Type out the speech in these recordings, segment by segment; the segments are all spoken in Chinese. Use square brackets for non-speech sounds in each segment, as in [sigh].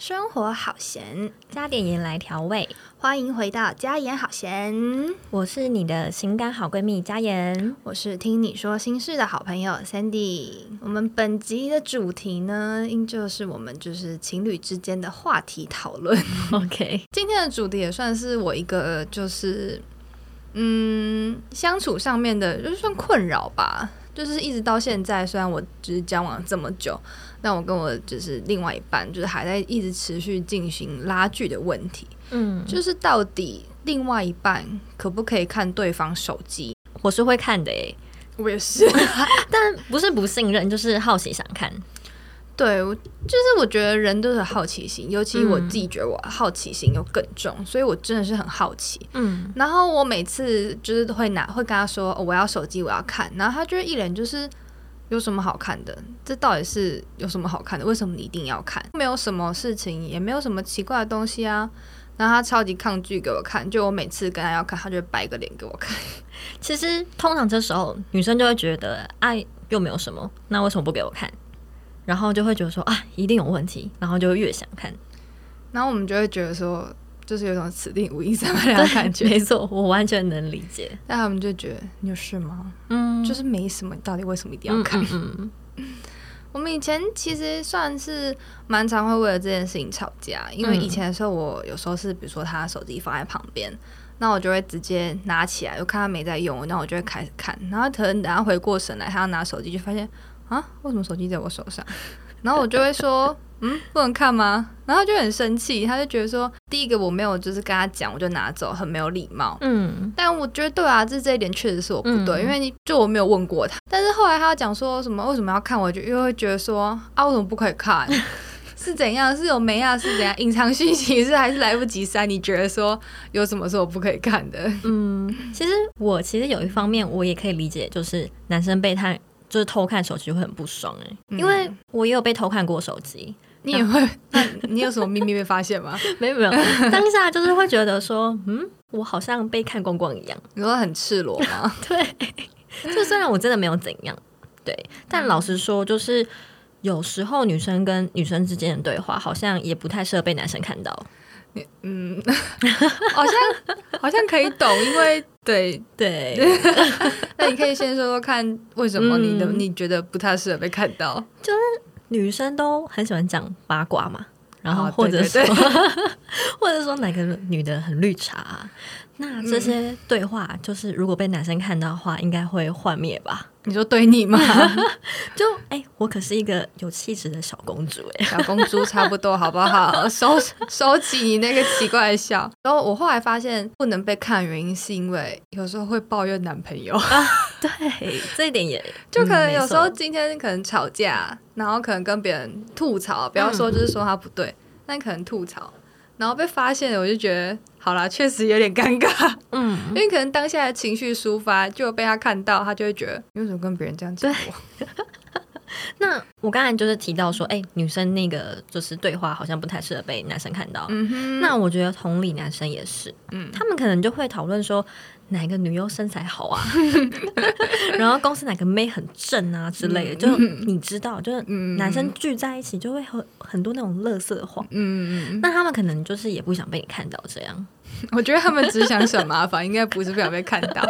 生活好咸，加点盐来调味。欢迎回到加盐好咸，我是你的情感好闺蜜加盐，我是听你说心事的好朋友 Sandy。我们本集的主题呢，应就是我们就是情侣之间的话题讨论。[laughs] OK，今天的主题也算是我一个就是嗯相处上面的，就是算困扰吧。就是一直到现在，虽然我只是交往这么久，但我跟我就是另外一半，就是还在一直持续进行拉锯的问题。嗯，就是到底另外一半可不可以看对方手机？我是会看的诶，我也是，[laughs] 但不是不信任，就是好奇想看。对，我就是我觉得人都是好奇心，尤其我自己觉得我好奇心又更重，所以我真的是很好奇。嗯，然后我每次就是会拿会跟他说、哦我要手机，我要看，然后他就会一脸就是有什么好看的？这到底是有什么好看的？为什么你一定要看？没有什么事情，也没有什么奇怪的东西啊。然后他超级抗拒给我看，就我每次跟他要看，他就会摆个脸给我看。[laughs] 其实通常这时候女生就会觉得，爱又没有什么，那为什么不给我看？然后就会觉得说啊，一定有问题，然后就越想看。然后我们就会觉得说，就是有种此地无银三百两的感觉。没错，我完全能理解。但他们就觉得你有事吗？嗯，就是没什么，到底为什么一定要看？嗯嗯 [laughs] 我们以前其实算是蛮常会为了这件事情吵架，因为以前的时候，我有时候是比如说他手机放在旁边，那我就会直接拿起来，我看他没在用，那我就会开始看，然后可能等他回过神来，他要拿手机，就发现啊，为什么手机在我手上？然后我就会说，嗯，不能看吗？然后他就很生气，他就觉得说，第一个我没有就是跟他讲，我就拿走，很没有礼貌。嗯但我觉得对啊，这这一点确实是我不对，嗯因为你就我没有问过他。但是后来他讲说什么为什么要看，我就又会觉得说啊，为什么不可以看？[laughs] 是怎样？是有没啊？是怎样？隐藏讯息是还是来不及删？你觉得说有什么是我不可以看的？嗯，其实我其实有一方面我也可以理解，就是男生被他就是偷看手机会很不爽哎、嗯因为我也有被偷看过手机，你也会？那你有什么秘密被发现吗？[laughs] 没有没有，[laughs] 当下就是会觉得说，嗯，我好像被看光光一样。你说很赤裸吗？[laughs] 对，就虽然我真的没有怎样，对，但老实说，就是有时候女生跟女生之间的对话，好像也不太适合被男生看到。嗯，好像好像可以懂，因为对。对，那你可以先说说看，为什么你的、嗯你觉得不太适合被看到？女生都很喜欢讲八卦嘛，然后啊或者说、[laughs] 或者说哪个女的很绿茶啊、那这些对话就是如果被男生看到的话，应该会幻灭吧？[laughs] 你说对你吗？[laughs] 就哎、我可是一个有气质的小公主哎、[laughs] 小公主差不多，好不好？收收起你那个奇怪的笑。然后我后来发现，不能被看的原因是因为有时候会抱怨男朋友，啊对，这一点也就可能嗯有时候今天可能吵架，然后可能跟别人吐槽，不要说就是说他不对，但可能吐槽，然后被发现了，我就觉得好啦，确实有点尴尬，嗯，[laughs] 因为可能当下的情绪抒发，就被他看到，他就会觉得你为什么跟别人这样讲我？[laughs] 那我刚才就是提到说，哎、女生那个就是对话好像不太适合被男生看到。嗯哼，那我觉得同理男生也是，嗯。他们可能就会讨论说哪个女优身材好啊，[laughs] 然后公司哪个妹很正啊之类的，就你知道，就是嗯。男生聚在一起就会很很多那种乐色话。嗯嗯那他们可能就是也不想被你看到这样，嗯，[laughs] 我觉得他们只想省麻烦，应该不是不想被看到，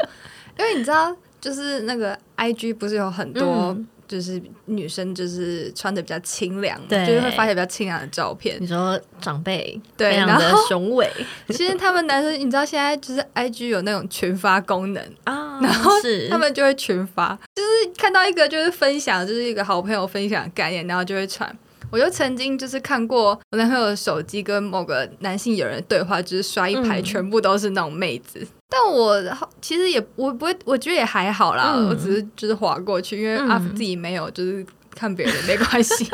因为你知道，就是那个 I G 不是有很多。嗯就是女生就是穿的比较清凉，对就是会发些比较清凉的照片。你说长辈对然后雄伟 [laughs] 其实他们男生，你知道现在就是 I G 有那种群发功能，啊，[laughs] 然后是他们就会群发，就是看到一个就是分享，就是一个好朋友分享的概念，然后就会传。我就曾经就是看过我男朋友的手机跟某个男性友人的对话，就是刷一排嗯全部都是那种妹子。但我其实也我不会，我觉得也还好啦，嗯我只是就是划过去，因为嗯阿福自己没有，就是看别人没关系。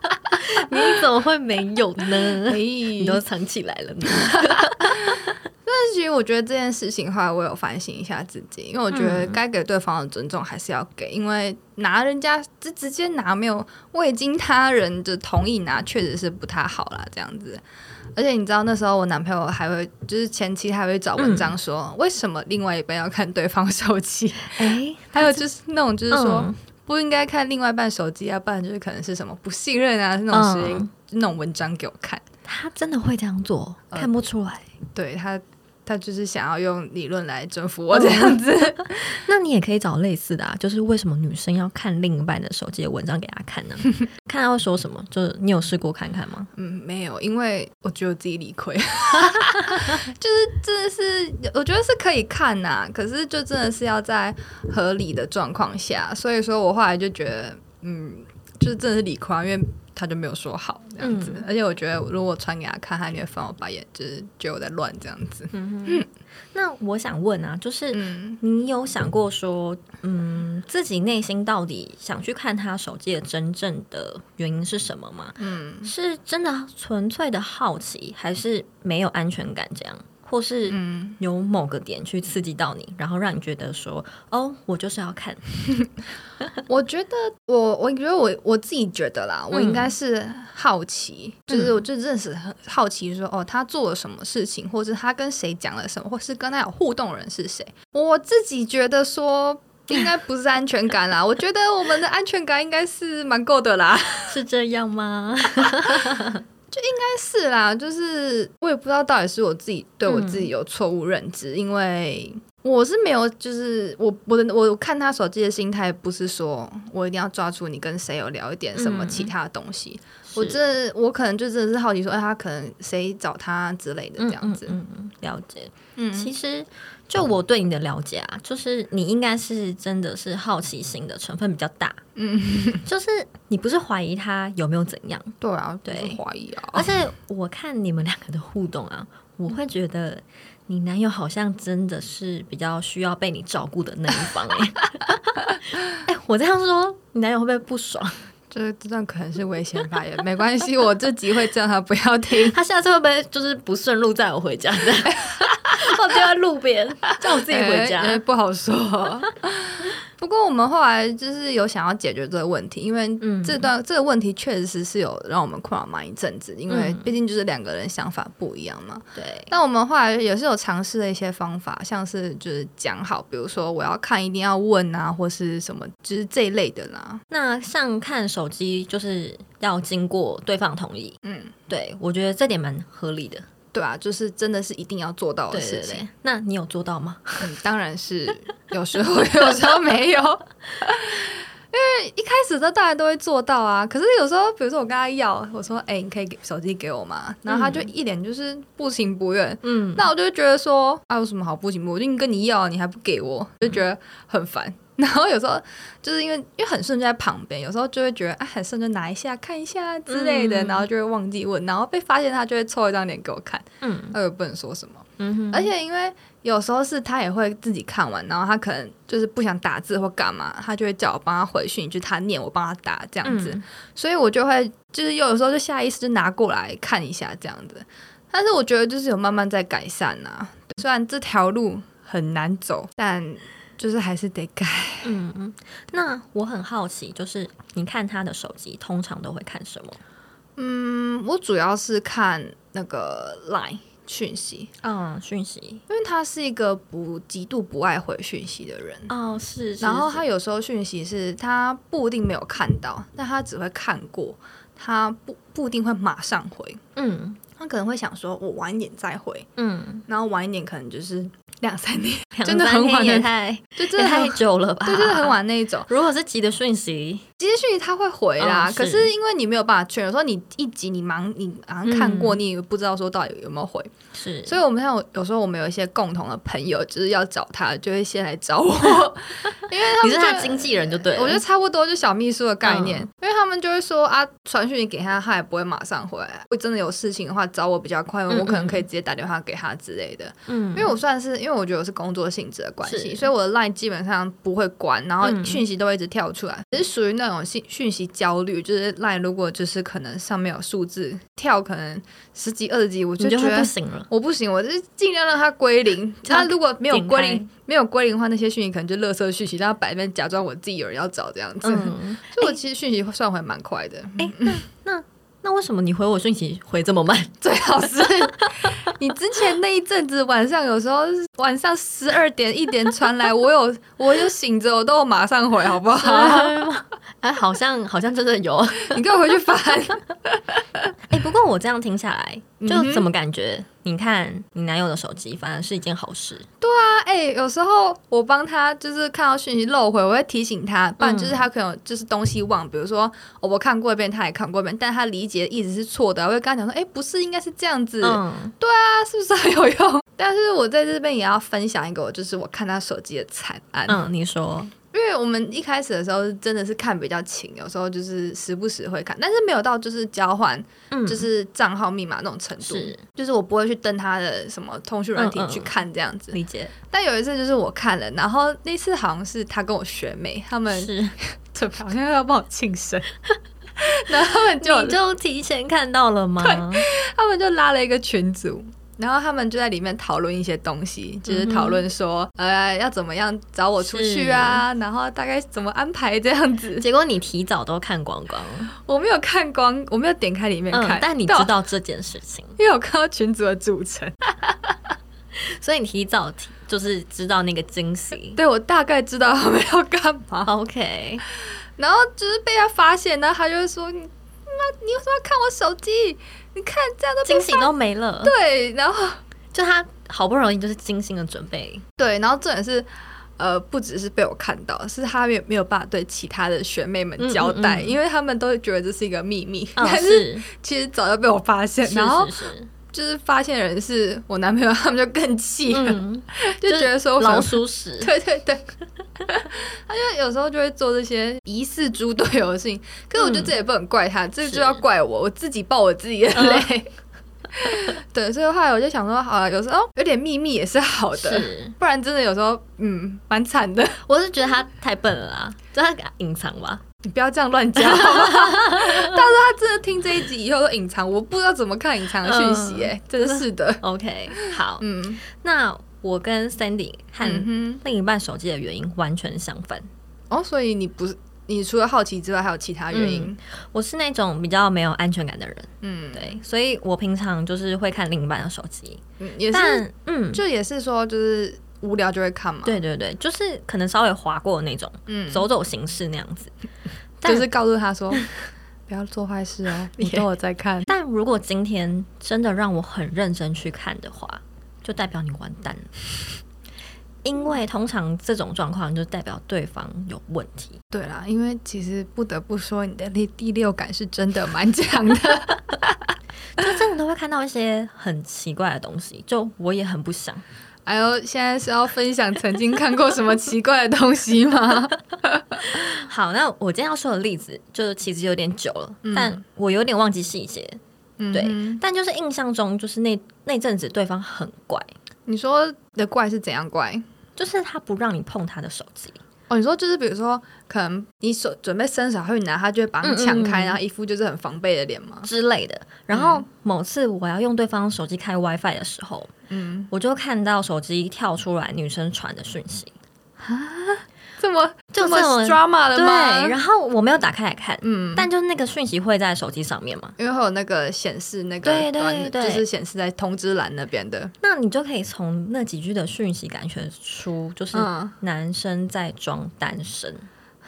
[laughs] 你怎么会没有呢？你你都藏起来了呢？[laughs] 但是其实我觉得这件事情，的话我有反省一下自己，因为我觉得嗯该给对方的尊重还是要给，因为拿人家直直接拿没有未经他人的同意拿，确实是不太好啦，这样子。而且你知道那时候我男朋友还会，就是前期还会找文章说，为什么另外一半要看对方手机？哎，[laughs] 还有就是那种就是说、嗯不应该看另外一半手机啊，不然就是可能是什么不信任啊那种声音。嗯那种文章给我看。他真的会这样做，看不出来。对他，他就是想要用理论来征服我这样子。[laughs] 那你也可以找类似的啊，就是为什么女生要看另一半的手机的文章给他看呢？[laughs] 看他会说什么？就是你有试过看看吗？嗯，没有，因为我觉得自己理亏，[laughs] 就是真的是，我觉得是可以看呐，可是就真的是要在合理的状况下，所以说我后来就觉得，嗯，就是真的是理亏，因为。他就没有说好这样子，而且我觉得如果传给他看，他也会翻我白眼，就是觉得我在乱这样子。那我想问啊，就是你有想过说，嗯，自己内心到底想去看他手机的真正的原因是什么吗？嗯，是真的纯粹的好奇，还是没有安全感这样？或是有某个点去刺激到你，然后让你觉得说，哦，我就是要看。我觉得，我我觉得我我自己觉得啦，我应该是好奇，就是我就认识很好奇，说哦，他做了什么事情，或者他跟谁讲了什么，或是跟他有互动人是谁。我自己觉得说，应该不是安全感啦。我觉得我们的安全感应该是蛮够的啦，[laughs] 是这样吗？[laughs] 就应该是啦，就是我也不知道到底是我自己对我自己有错误认知，因为我是没有，就是我我的我看他手机的心态不是说我一定要抓住你跟谁有聊一点什么其他的东西，我这我可能就真的是好奇说，哎，他可能谁找他之类的这样子，嗯嗯，了解，嗯，其实。就我对你的了解啊，就是你应该是真的是好奇心的成分比较大，嗯，就是你不是怀疑他有没有怎样，对啊，对，怀疑啊，而且我看你们两个的互动啊，我会觉得你男友好像真的是比较需要被你照顾的那一方哎，[laughs] 哎，我这样说，你男友会不会不爽？就是这段可能是危险发言，没关系，我这集会叫他不要听，他下次会不会就是不顺路载我回家？[laughs] 我丢在路边，叫我自己回家，不好说。不过我们后来就是有想要解决这个问题，因为这段这个问题确实是有让我们困扰蛮一阵子，因为毕竟就是两个人想法不一样嘛。对。那我们后来也是有尝试了一些方法，像是就是讲好，比如说我要看一定要问啊，或是什么，就是这一类的啦。那像看手机就是要经过对方同意，嗯，对我觉得这点蛮合理的。对啊，就是真的是一定要做到的事情。那你有做到吗？嗯，当然是有时候有时候没有，[laughs] 因为一开始都大家都会做到啊。可是有时候，比如说我跟他要，我说：“哎，你可以给手机给我吗？”然后他就一脸就是不情不愿。嗯，那我就觉得说：“啊，有什么好不情不愿？跟你要，你还不给我，就觉得很烦。”然后有时候就是因为因为很顺就在旁边，有时候就会觉得哎很顺就拿一下看一下之类的，然后就会忘记问，然后被发现他就会凑一张脸给我看，嗯，那也不能说什么，嗯而且因为有时候是他也会自己看完，然后他可能就是不想打字或干嘛，他就会叫我帮他回讯，就他念我帮他打这样子，所以我就会就是有时候就下意识就拿过来看一下这样子，但是我觉得就是有慢慢在改善呐，虽然这条路很难走，但。就是还是得改。嗯嗯，那我很好奇，就是你看他的手机，通常都会看什么？嗯，我主要是看那个 Line 讯息。嗯，讯息，因为他是一个不极度不爱回讯息的人。哦，是。然后他有时候讯息是他不一定没有看到，但他只会看过，他不不一定会马上回。嗯，他可能会想说，我晚一点再回。嗯，然后晚一点可能就是。两三年，真的很晚，的太就真的太久了吧？对，就是很晚那一种。如果是急的讯息，急的讯息他会回啦。可是因为你没有办法确认，说你一集你忙，你好像看过，你也不知道说到底有没有回。是，所以我们像有时候我们有一些共同的朋友，就是要找他，就会先来找我，[laughs] 因为你是他经纪人就对了。我觉得差不多就小秘书的概念，因为他们就会说啊，传讯息给他，他也不会马上回来。会真的有事情的话，找我比较快，我可能可以直接打电话给他之类的。嗯，因为我算是，因为我觉得我是工作。性质的关系，所以我的 line 基本上不会关，然后讯息都会一直跳出来，只是属于那种信讯息焦虑。就是 line 如果就是可能上面有数字跳，可能十几二十几，我就觉得不行了。我不行，我就是尽量让它归零。它如果没有归零，没有归零的话，那些讯息可能就垃圾讯息，让它摆那假装我自己有人要找这样子。所以我其实讯息算回蛮快的。哎，那那。那为什么你回我讯息回这么慢？[laughs] 最好是你之前那一阵子晚上有时候晚上十二点一点传来，我有我有醒着，我都马上回，好不好？[laughs] 哎，好像好像真的有，[laughs] 你给我回去翻。[laughs] 哎，不过我这样听下来，就怎么感觉？你看你男友的手机，反而是一件好事。对啊，哎，有时候我帮他就是看到讯息漏回，我会提醒他，不然就是他可能就是东西忘，比如说我看过一遍，他也看过一遍，但他理解的意思是错的，我会跟他讲说，哎，不是，应该是这样子。嗯，对啊，是不是很有用？但是我在这边也要分享一个，就是我看他手机的惨案。嗯，你说。因为我们一开始的时候真的是看比较勤，有时候就是时不时会看，但是没有到就是交换，就是账号密码那种程度。是，就是我不会去登他的什么通讯软体去看这样子。理解。但有一次就是我看了，然后那次好像是他跟我学妹他们，[laughs] 是，好像要帮我庆生，[laughs] 然后他们就就提前看到了吗？他们就拉了一个群组。然后他们就在里面讨论一些东西，就是讨论说，呃，要怎么样找我出去啊？然后大概怎么安排这样子。[laughs] 结果你提早都看光光，我没有看光，我没有点开里面看，但你知道这件事情，因为我看到群组的组成，[laughs] 所以你提早提就是知道那个惊喜。[laughs] 对我大概知道他们要干嘛。OK，然后就是被他发现，然后他就说：“你妈，你为什么要看我手机？”你看，这样都惊喜都没了。对，然后就他好不容易就是精心的准备。对，然后重点是，呃，不只是被我看到，是他没没有办法对其他的学妹们交代，因为他们都觉得这是一个秘密。但是其实早就被我发现，然后就是发现人是我男朋友，他们就更气了，[laughs] 就觉得说老鼠屎。对 [laughs] 对对，[laughs] 他就有时候就会做这些疑似猪队友的事情，可是我觉得这也不能怪他，这就要怪我，我自己爆我自己的雷。对，所以后来我就想说，好了，有时候有点秘密也是好的，不然真的有时候嗯蛮惨的。我是觉得他太笨了啊，就他给他隐藏吧。你不要这样乱讲，[laughs] 到时候他真的听这一集以后都隐藏，我不知道怎么看隐藏的讯息，哎，真的是的。OK，好，嗯，那我跟 Sandy 和另一半手机的原因完全相反。哦，所以你不是你除了好奇之外，还有其他原因？我是那种比较没有安全感的人，嗯，对，所以我平常就是会看另一半的手机，嗯，也是，嗯，就也是说就是。无聊就会看嘛，对对对，就是可能稍微划过那种，嗯，走走形式那样子，[laughs] 就是告诉他说 [laughs] 不要做坏事哦，[laughs] 你都有在看。但如果今天真的让我很认真去看的话，就代表你完蛋了，因为通常这种状况就代表对方有问题。对啦，因为其实不得不说，你的第第六感是真的蛮强的，就真的都会看到一些很奇怪的东西，就我也很不想。还有，现在是要分享曾经看过什么奇怪的东西吗？[laughs] 好，那我今天要说的例子，就其实有点久了，但我有点忘记细节。对，但就是印象中，就是那那阵子对方很怪。你说的怪是怎样怪？就是他不让你碰他的手机。哦，你说就是比如说，可能你手准备伸手去拿，他就会把你抢开，然后一副就是很防备的脸嘛之类的。然后某次我要用对方手机开 WiFi 的时候，嗯，我就看到手机跳出来女生传的讯息。啊。这么这么 drama 的吗？对，然后我没有打开来看，嗯，但就是那个讯息会在手机上面嘛，因为会有那个显示那个，对对对，就是显示在通知栏那边的。那你就可以从那几句的讯息感觉出，就是男生在装单身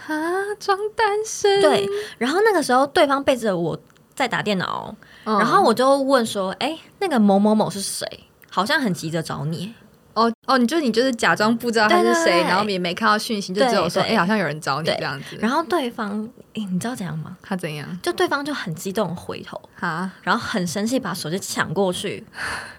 啊，装单身。对，然后那个时候对方背着我在打电脑，然后我就问说：“哎，那个某某某是谁？好像很急着找你。”哦哦，你就你就是假装不知道他是谁，然后也没看到讯息，就只有说哎，好像有人找你这样子。然后对方，哎，你知道怎样吗？他怎样？就对方就很激动回头啊，[laughs] 然后很生气把手机抢过去，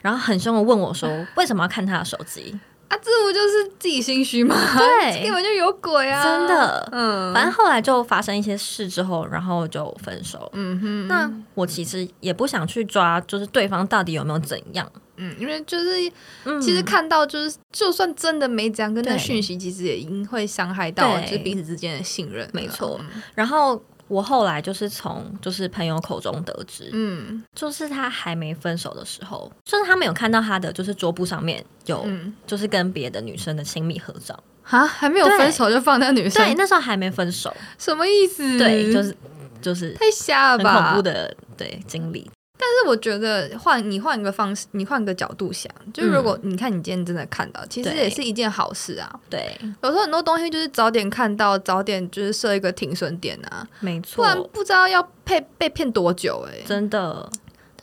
然后很凶的问我说：“为什么要看他的手机？” [laughs] 啊，这不就是自己心虚吗？对，[laughs] 根本就有鬼啊！真的，嗯，反正后来就发生一些事之后，然后就分手。嗯哼，那我其实也不想去抓，就是对方到底有没有怎样。嗯，因为就是，其实看到就是，就算真的没这样，跟那讯息其实也应会伤害到，就是彼此之间的信任。没错。然后我后来就是从就是朋友口中得知，嗯，就是他还没分手的时候，就是他没有看到他的就是桌布上面有，就是跟别的女生的亲密合照啊，还没有分手就放那女生，对，那时候还没分手，什么意思？对，就是就是太瞎了吧，很恐怖的对经历。但是我觉得换你换一个方式，你换个角度想，就如果你看你今天真的看到，其实也是一件好事啊。对，有时候很多东西就是早点看到，早点就是设一个停损点啊，没错，不然不知道要被被骗多久哎，真的。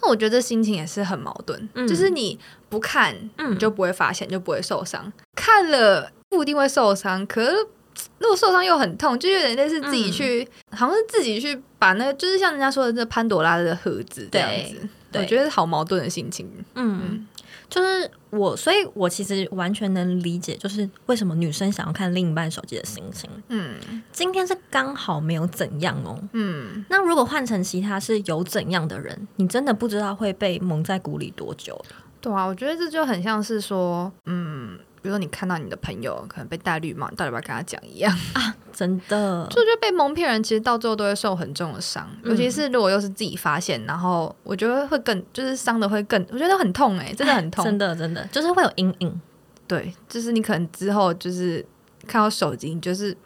但我觉得这心情也是很矛盾，嗯。就是你不看，你就不会发现，就不会受伤；看了不一定会受伤，可是。如果受伤又很痛，就有点类似自己去，好像是自己去把那个，就是像人家说的这潘朵拉的盒子这样子。我觉得好矛盾的心情。嗯，就是我，所以我其实完全能理解，就是为什么女生想要看另一半手机的心情。嗯，今天是刚好没有怎样哦。嗯，那如果换成其他是有怎样的人，你真的不知道会被蒙在鼓里多久。对啊，我觉得这就很像是说，嗯。比如说，你看到你的朋友可能被戴绿帽，你到底要不要跟他讲一样啊？真的，[laughs] 就觉得被蒙骗人，其实到最后都会受很重的伤。尤其是如果又是自己发现，然后我觉得会更，就是伤的会更，我觉得很痛哎，真的很痛，[laughs] 真的真的，就是会有阴影。对，就是你可能之后就是看到手机，就是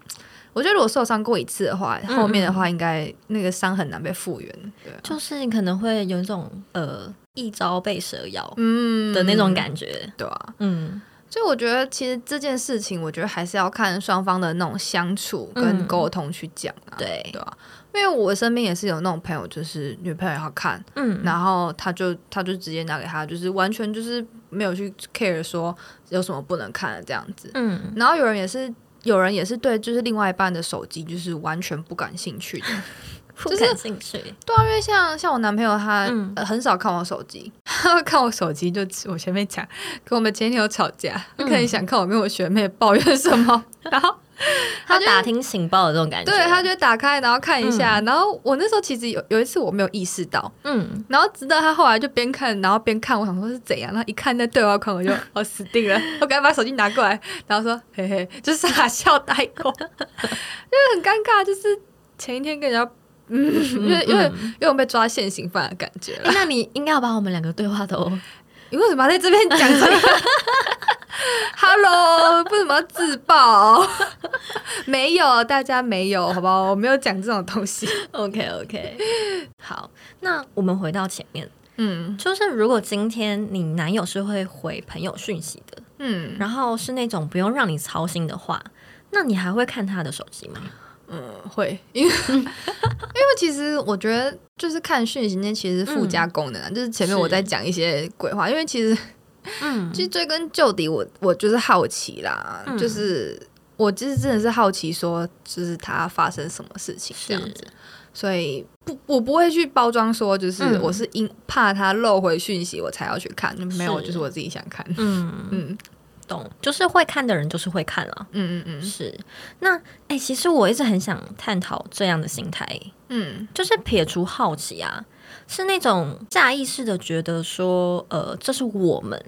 我觉得如果受伤过一次的话，后面的话应该那个伤很难被复原。对，就是你可能会有一种呃一朝被蛇咬嗯的那种感觉，对啊，嗯。所以我觉得，其实这件事情，我觉得还是要看双方的那种相处跟沟通去讲啊，对对啊？因为我身边也是有那种朋友，就是女朋友要看，嗯，然后他就他就直接拿给他，就是完全就是没有去 care 说有什么不能看的这样子，嗯，然后有人也是有人也是对，就是另外一半的手机就是完全不感兴趣的。[laughs] 不感兴趣，对啊，因为像像我男朋友他很少看我手机，他 [laughs] 会看我手机就我前面讲，跟我们前女友吵架，他可能想看我跟我学妹抱怨什么，[laughs] 然后他打听情报的这种感觉，对，他就打开然后看一下，然后我那时候其实有有一次我没有意识到，嗯，然后直到他后来就边看然后边看，我想说是怎样，然后一看那对话框我就我 [laughs] 死定了，我赶紧把手机拿过来，然后说嘿嘿，就傻笑带过，因为很尴尬，就是前一天跟人家。嗯，因为因为因为被抓现行犯的感觉了。那你应该要把我们两个对话都，[laughs] 你为什么要在这边讲这个？[laughs] Hello，为什么要自爆？[laughs] 没有，大家没有，好不好？我没有讲这种东西。OK OK，好，那我们回到前面，嗯，就是如果今天你男友是会回朋友讯息的，嗯，然后是那种不用让你操心的话，那你还会看他的手机吗？嗯，会，因为 [laughs] 因为其实我觉得就是看讯息那其实附加功能啊，就是前面我在讲一些鬼话，因为其实，嗯，其实追根究底，我我就是好奇啦，就是我其实真的是好奇，说就是他发生什么事情这样子，所以不，我不会去包装说就是我是因怕他漏回讯息我才要去看，没有，就是。我自己想看，嗯。嗯。懂，就是会看的人就是会看了。嗯嗯嗯，是。那哎，其实我一直很想探讨这样的心态。嗯，就是撇除好奇啊，是那种下意识的觉得说，呃，这是我们，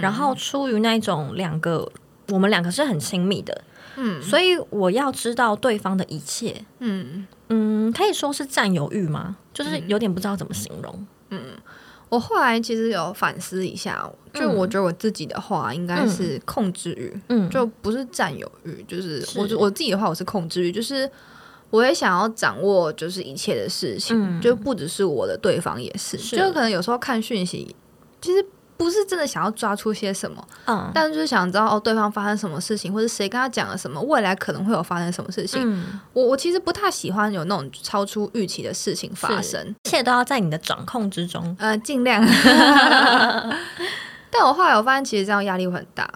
然后出于那种两个，我们两个是很亲密的。嗯，所以我要知道对方的一切。嗯嗯，可以说是占有欲吗？就是有点不知道怎么形容。嗯。我后来其实有反思一下，就我觉得我自己的话应该是控制欲，嗯，就不是占有欲，就是我我自己的话我是控制欲，就是我也想要掌握就是一切的事情，就不只是我的，对方也是，就可能有时候看讯息，其实。不是真的想要抓出些什么，嗯，但就是想知道哦，对方发生什么事情，或者谁跟他讲了什么，未来可能会有发生什么事情。我我其实不太喜欢有那种超出预期的事情发生，一切都要在你的掌控之中，呃，尽量。[laughs] 但我后来我发现，其实这样压力会很大，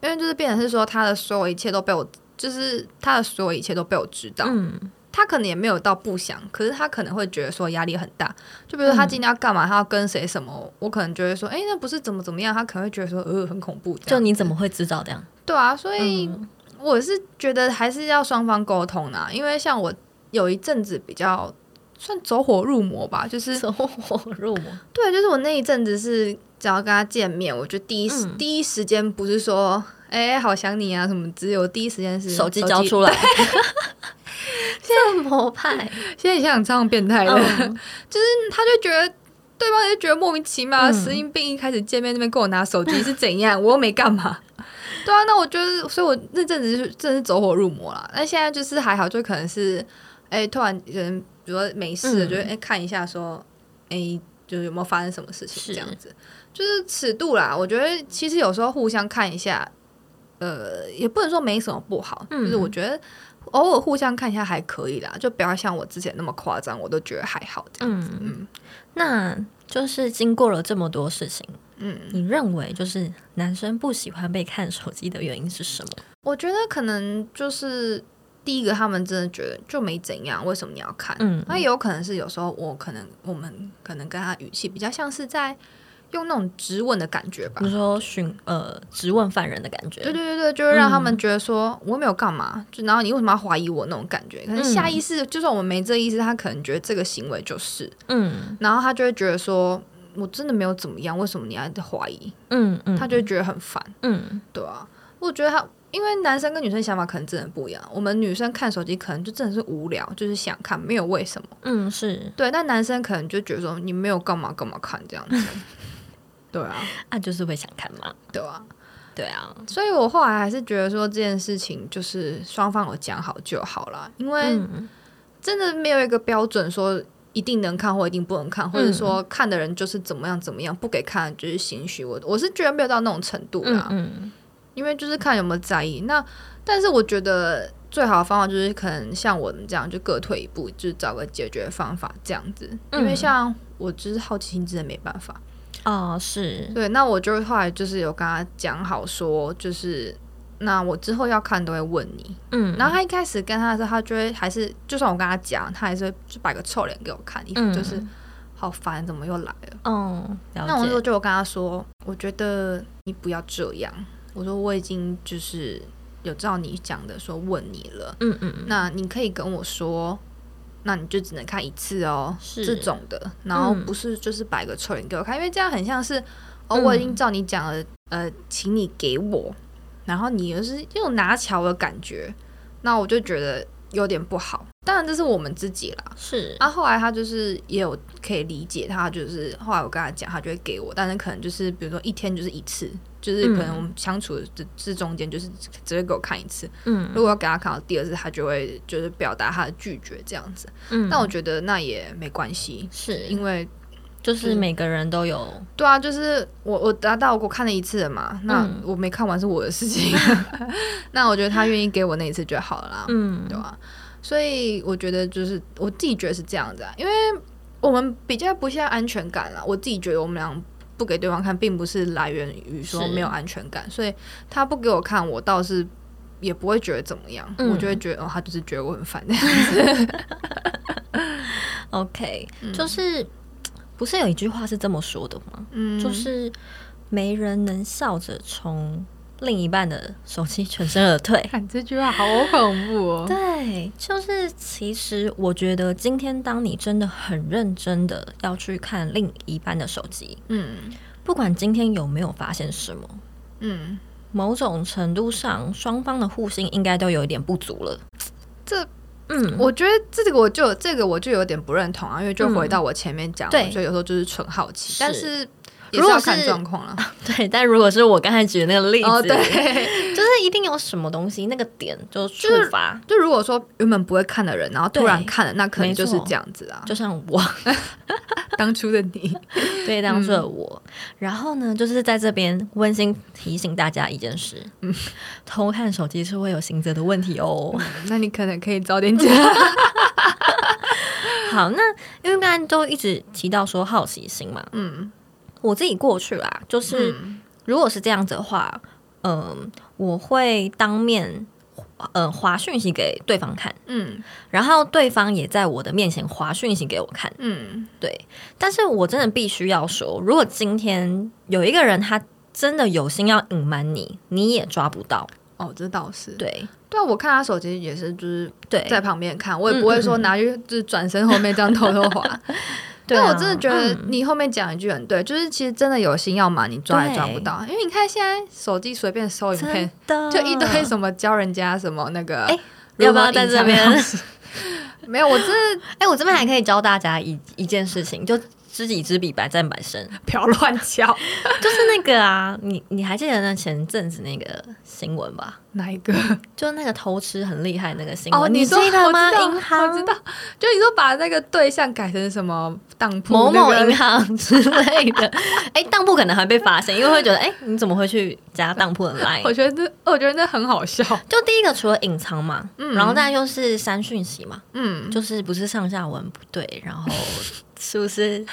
因为就是变成是说，他的所有一切都被我，就是他的所有一切都被我知道，嗯。他可能也没有到不想，可是他可能会觉得说压力很大。就比如说他今天要干嘛，他要跟谁什么，我可能觉得说，哎，那不是怎么怎么样。他可能会觉得说，呃，很恐怖。就你怎么会知道这样？对啊，所以我是觉得还是要双方沟通的。因为像我有一阵子比较算走火入魔吧，就是走火入魔。对，就是我那一阵子是只要跟他见面，我就第一第一时间不是说，哎，好想你啊什么，只有第一时间是手机交出来。[laughs] 这么派，[laughs] 现在想这样变态的，[laughs] 就是他就觉得对方就觉得莫名其妙，神经病一开始见面那边跟我拿手机是怎样，[laughs] 我又没干嘛。对啊，那我觉得，所以我那阵子是真的是走火入魔了。那现在就是还好，就可能是哎，突然人比如说没事，就哎看一下说，哎，就是有没有发生什么事情这样子，就是尺度啦。我觉得其实有时候互相看一下，呃，也不能说没什么不好，就是我觉得偶尔互相看一下还可以啦，就不要像我之前那么夸张，我都觉得还好这样子。嗯，那就是经过了这么多事情，嗯，你认为就是男生不喜欢被看手机的原因是什么？我觉得可能就是。第一个，他们真的觉得就没怎样，为什么你要看？嗯，那也有可能是有时候我可能我们可能跟他语气比较像是在用那种质问的感觉吧，比如说询呃质问犯人的感觉。对对对对，就会让他们觉得说我没有干嘛，就然后你为什么要怀疑我那种感觉？可能下意识，就算我们没这意思，他可能觉得这个行为就是嗯，然后他就会觉得说我真的没有怎么样，为什么你要怀疑？嗯嗯，他就会觉得很烦。嗯，对啊，我觉得他。因为男生跟女生想法可能真的不一样，我们女生看手机可能就真的是无聊，就是想看，没有为什么。嗯，是对，但男生可能就觉得说你没有干嘛干嘛看这样子。[laughs] 对啊，那就是会想看嘛。对啊，对啊，所以我后来还是觉得说这件事情就是双方有讲好就好了，因为真的没有一个标准说一定能看或一定不能看，或者说看的人就是怎么样怎么样，不给看就是心虚。我我是觉得没有到那种程度啦。嗯。因为就是看有没有在意，那但是我觉得最好的方法就是可能像我们这样，就各退一步，就是找个解决方法这样子。因为像我就是好奇心真的没办法哦，是对。那我就后来就是有跟他讲好说，就是那我之后要看都会问你，嗯。然后他一开始跟他的时候，他就会还是就算我跟他讲，他还是就摆个臭脸给我看，一副就是好烦，怎么又来了？嗯，那我说就我跟他说，我觉得你不要这样。我说我已经就是有照你讲的说问你了，嗯嗯，那你可以跟我说，那你就只能看一次哦，是。这种的，然后不是就是摆个臭脸给我看，因为这样很像是哦我已经照你讲了，呃，请你给我，然后你又是又拿桥的感觉，那我就觉得有点不好。当然这是我们自己啦，是。啊，后来他就是也有可以理解，他就是后来我跟他讲，他就会给我，但是可能就是比如说一天就是一次。就是可能我们相处的这这中间，就是只会给我看一次。嗯，如果要给他看到第二次，他就会就是表达他的拒绝这样子。嗯，但我觉得那也没关系，是因为就是每个人都有。对啊，就是我我达到我看了一次了嘛，那我没看完是我的事情。[laughs] 那我觉得他愿意给我那一次就好了啦。嗯，对吧？所以我觉得就是我自己觉得是这样子啊，因为我们比较不像安全感啦。我自己觉得我们俩。不给对方看，并不是来源于说没有安全感，所以他不给我看，我倒是也不会觉得怎么样，我就会觉得哦，他就是觉得我很烦那样子。[laughs] [laughs] OK，就是不是有一句话是这么说的吗？嗯，就是没人能笑着从。另一半的手机全身而退，[laughs] 看这句话好恐怖哦！[laughs] 对，就是其实我觉得今天当你真的很认真的要去看另一半的手机，嗯，不管今天有没有发现什么，嗯，某种程度上双方的互信应该都有一点不足了。这，嗯，我觉得这个我就这个我就有点不认同啊，因为就回到我前面讲，对，所以有时候就是纯好奇，但是。也是要看状况了，[laughs] 对，但如果是我刚才举的那个例子，对，[laughs] 就是一定有什么东西，那个点就触发。就如果说原本不会看的人，然后突然看了，那可能就是这样子啊。就像我 [laughs] [laughs] 当初的你，对，当初的我。然后呢，就是在这边温馨提醒大家一件事：偷看手机是会有刑责的问题哦。那你可能可以早点讲。[laughs] 好，那因为刚才都一直提到说好奇心嘛，嗯。我自己过去啦，就是如果是这样子的话，嗯，我会当面呃划讯息给对方看，嗯，然后对方也在我的面前划讯息给我看，嗯，对。但是我真的必须要说，如果今天有一个人他真的有心要隐瞒你，你也抓不到。哦，这倒是对。对啊，我看他手机也是，就是对在旁边看，我也不会说拿去就是转身后面这样偷偷划。[laughs] 对，我真的觉得你后面讲一句很对，就是其实真的有心要嘛，你抓也抓不到，因为你看现在手机随便搜一片，就一堆什么教人家什么那个，要不要在这边？[laughs] 没有，我这哎，我这边还可以教大家一一件事情，就知己知彼，百战百胜。不要乱叫，[laughs] 就是那个啊，你你还记得那前阵子那个新闻吧？哪一个？就那个偷吃很厉害那个新闻，哦，你记得吗？银行，我知道。就你说把那个对象改成什么当铺某某银行 [laughs] 之类的，[laughs] 哎，当铺可能还被发现，因为会觉得，哎，你怎么会去加当铺的 line？？我觉得，我觉得那很好笑。就第一个，除了隐藏嘛，嗯，然后再又是删讯息嘛，嗯，就是不是上下文不对，然后。是不是？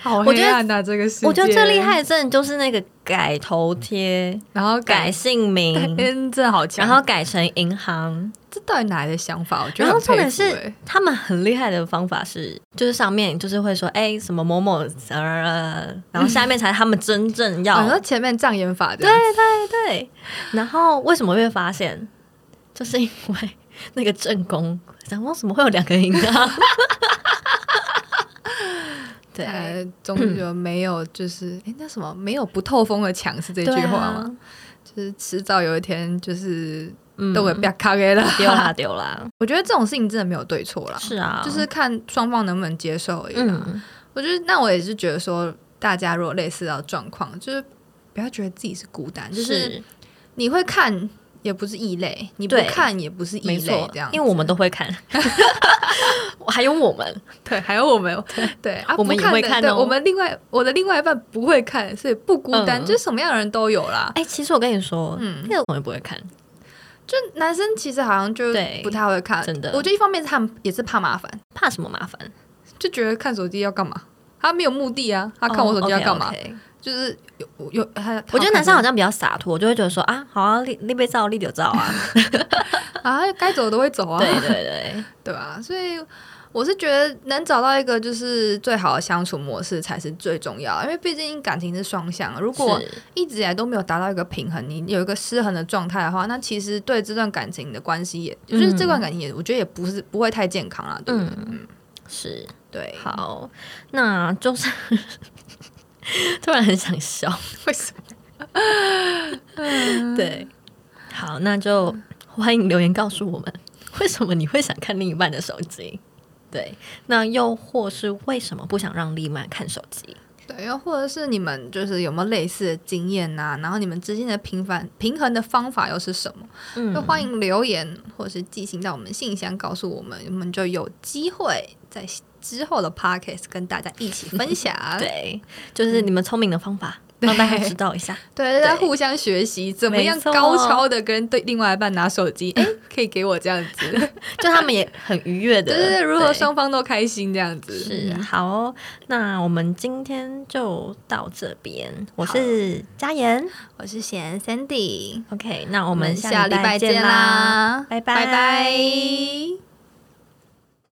好黑暗啊！这个世界，我觉得最厉害的真的就是那个改头贴，然后改姓名，真的好强。然后改成银行，这到底哪来的想法？我觉得。然后重点是，他们很厉害的方法是，就是上面就是会说，哎，什么某某，呃，然后下面才他们真正要。然后前面障眼法的。对对对。然后为什么会发现？就是因为那个正宫，然后怎么会有两个银行？对，终究没有，就是哎，那什么，没有不透风的墙是这句话吗？就是迟早有一天，就是都会被卡给了，丢啦丢啦。[laughs] 我觉得这种事情真的没有对错啦，是啊，就是看双方能不能接受而已。我觉得，那我也是觉得说，大家如果类似到状况，就是不要觉得自己是孤单，就是你会看。也不是异类，你不看也不是异类，这样，因为我们都会看，[laughs] 还有我们，对，还有我们，对，我们也会看哦。我们另外，我的另外一半不会看，所以不孤单，就是什么样的人都有啦。哎，其实我跟你说，嗯，那个我也不会看，就男生其实好像就不太会看，真的。我觉得一方面他们也是怕麻烦，怕什么麻烦？就觉得看手机要干嘛？他没有目的啊，他看我手机要干嘛？就是有有他，我觉得男生好像比较洒脱，就会觉得说啊，好啊，立立被照，立就照啊，[laughs] 啊，该走都会走啊，对对对，对 [laughs] 吧？所以我是觉得能找到一个就是最好的相处模式才是最重要，因为毕竟感情是双向，如果一直以来都没有达到一个平衡，你有一个失衡的状态的话，那其实对这段感情的关系，也就是这段感情也，我觉得也不是不会太健康了，对不对？嗯，是对，好，那就是。[laughs] 突然很想笑，[laughs] 为什么？[laughs] 对，好，那就欢迎留言告诉我们，为什么你会想看另一半的手机？对，那又或是为什么不想让另一半看手机？对，又或者是你们就是有没有类似的经验呐？然后你们之间的平凡平衡的方法又是什么？嗯，就欢迎留言或者是寄信到我们信箱告诉我们，我们就有机会在。之后的 podcast 跟大家一起分享，[laughs] 对，就是你们聪明的方法，[laughs] 让大家知道一下，[laughs] 对，大家互相学习，怎么样高超的跟对另外一半拿手机，哎，可以给我这样子，就他们也很愉悦的，对对，如何双方都开心这样子，是好，那我们今天就到这边，我是嘉妍，我是贤 Sandy，OK，那我们下礼拜见啦，拜。拜拜。